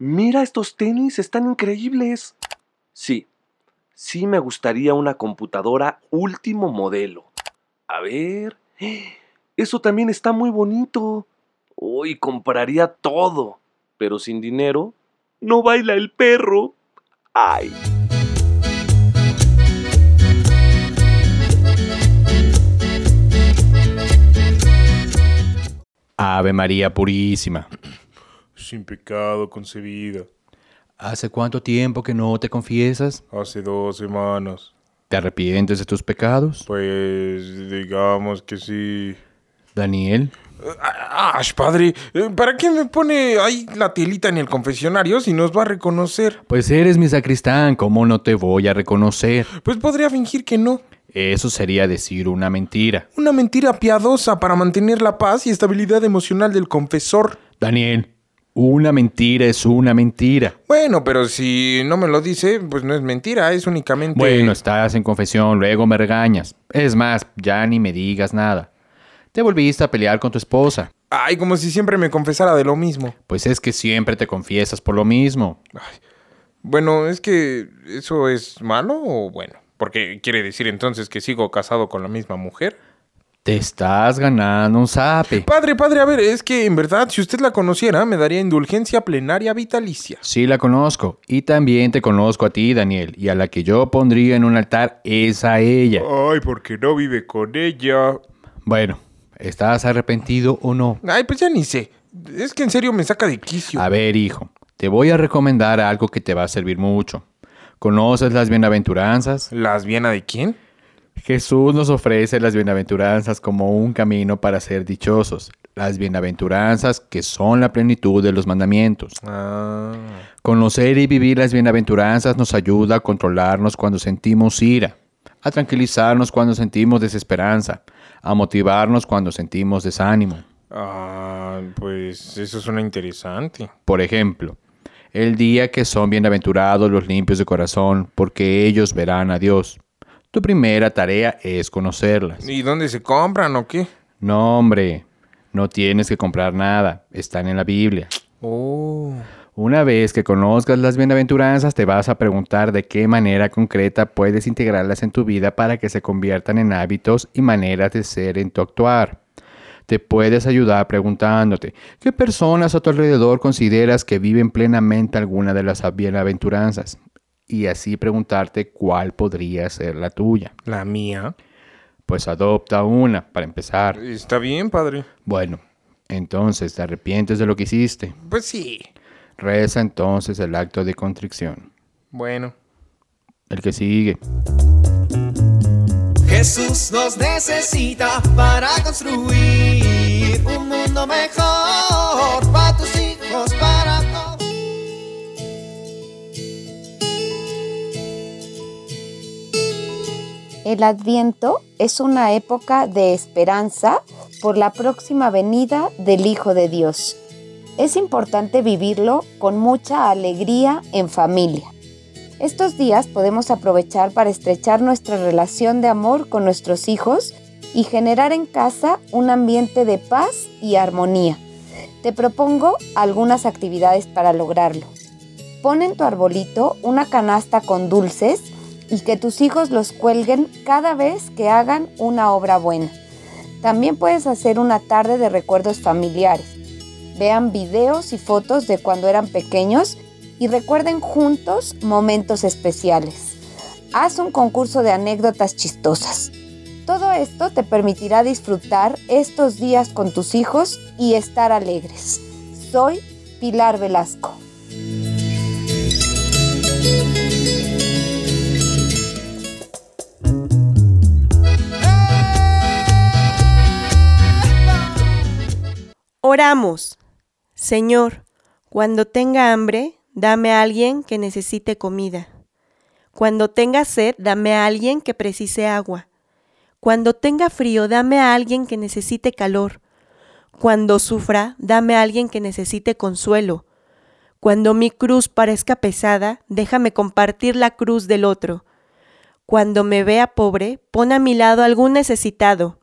Mira, estos tenis están increíbles. Sí, sí me gustaría una computadora último modelo. A ver. Eso también está muy bonito. Hoy compraría todo. Pero sin dinero, no baila el perro. ¡Ay! Ave María Purísima. Sin pecado concebida. ¿Hace cuánto tiempo que no te confiesas? Hace dos semanas. ¿Te arrepientes de tus pecados? Pues digamos que sí. Daniel, ¡Ah, padre! eh, ¿Para qué me pone ahí la telita en el confesionario si nos va a reconocer? pues eres mi sacristán, ¿cómo no te voy a reconocer? Pues podría fingir que no. Eso sería decir una mentira. Una mentira piadosa para mantener la paz y estabilidad emocional del confesor. Daniel, una mentira es una mentira. Bueno, pero si no me lo dice, pues no es mentira, es únicamente... Bueno, estás en confesión, luego me regañas. Es más, ya ni me digas nada. Te volviste a pelear con tu esposa. Ay, como si siempre me confesara de lo mismo. Pues es que siempre te confiesas por lo mismo. Bueno, es que eso es malo o bueno. Porque quiere decir entonces que sigo casado con la misma mujer. Te estás ganando un zape. Padre, padre, a ver, es que en verdad, si usted la conociera, me daría indulgencia plenaria vitalicia. Sí la conozco. Y también te conozco a ti, Daniel. Y a la que yo pondría en un altar es a ella. Ay, porque no vive con ella. Bueno, ¿estás arrepentido o no? Ay, pues ya ni sé. Es que en serio me saca de quicio. A ver, hijo, te voy a recomendar algo que te va a servir mucho. ¿Conoces las bienaventuranzas? ¿Las viena de quién? Jesús nos ofrece las bienaventuranzas como un camino para ser dichosos. Las bienaventuranzas que son la plenitud de los mandamientos. Ah. Conocer y vivir las bienaventuranzas nos ayuda a controlarnos cuando sentimos ira, a tranquilizarnos cuando sentimos desesperanza, a motivarnos cuando sentimos desánimo. Ah, pues eso suena interesante. Por ejemplo, el día que son bienaventurados los limpios de corazón, porque ellos verán a Dios. Tu primera tarea es conocerlas. ¿Y dónde se compran o qué? No, hombre, no tienes que comprar nada, están en la Biblia. Oh. Una vez que conozcas las bienaventuranzas, te vas a preguntar de qué manera concreta puedes integrarlas en tu vida para que se conviertan en hábitos y maneras de ser en tu actuar. Te puedes ayudar preguntándote, ¿qué personas a tu alrededor consideras que viven plenamente alguna de las bienaventuranzas? Y así preguntarte cuál podría ser la tuya. ¿La mía? Pues adopta una, para empezar. Está bien, padre. Bueno, entonces te arrepientes de lo que hiciste. Pues sí. Reza entonces el acto de contrición. Bueno. El que sigue. Jesús nos necesita para construir un mundo mejor para tus El Adviento es una época de esperanza por la próxima venida del Hijo de Dios. Es importante vivirlo con mucha alegría en familia. Estos días podemos aprovechar para estrechar nuestra relación de amor con nuestros hijos y generar en casa un ambiente de paz y armonía. Te propongo algunas actividades para lograrlo. Pon en tu arbolito una canasta con dulces y que tus hijos los cuelguen cada vez que hagan una obra buena. También puedes hacer una tarde de recuerdos familiares. Vean videos y fotos de cuando eran pequeños y recuerden juntos momentos especiales. Haz un concurso de anécdotas chistosas. Todo esto te permitirá disfrutar estos días con tus hijos y estar alegres. Soy Pilar Velasco. Oramos. Señor, Cuando tenga hambre, dame a alguien que necesite comida. Cuando tenga sed, dame a alguien que precise agua. Cuando tenga frío, dame a alguien que necesite calor. Cuando sufra, dame a alguien que necesite consuelo. Cuando mi cruz parezca pesada, déjame compartir la cruz del otro. Cuando me vea pobre, pon a mi lado algún necesitado.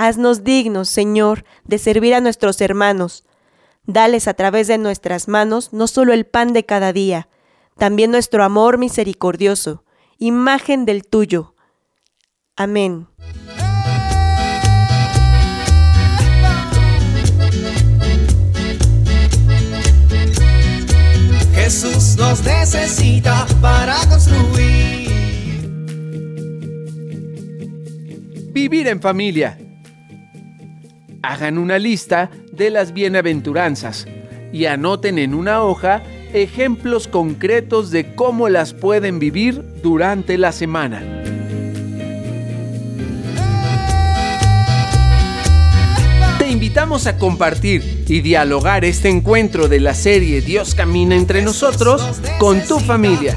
Haznos dignos, Señor, de servir a nuestros hermanos. Dales a través de nuestras manos no solo el pan de cada día, también nuestro amor misericordioso, imagen del tuyo. Amén. Jesús nos necesita para construir. Vivir en familia. Hagan una lista de las bienaventuranzas y anoten en una hoja ejemplos concretos de cómo las pueden vivir durante la semana. Te invitamos a compartir y dialogar este encuentro de la serie Dios camina entre nosotros con tu familia.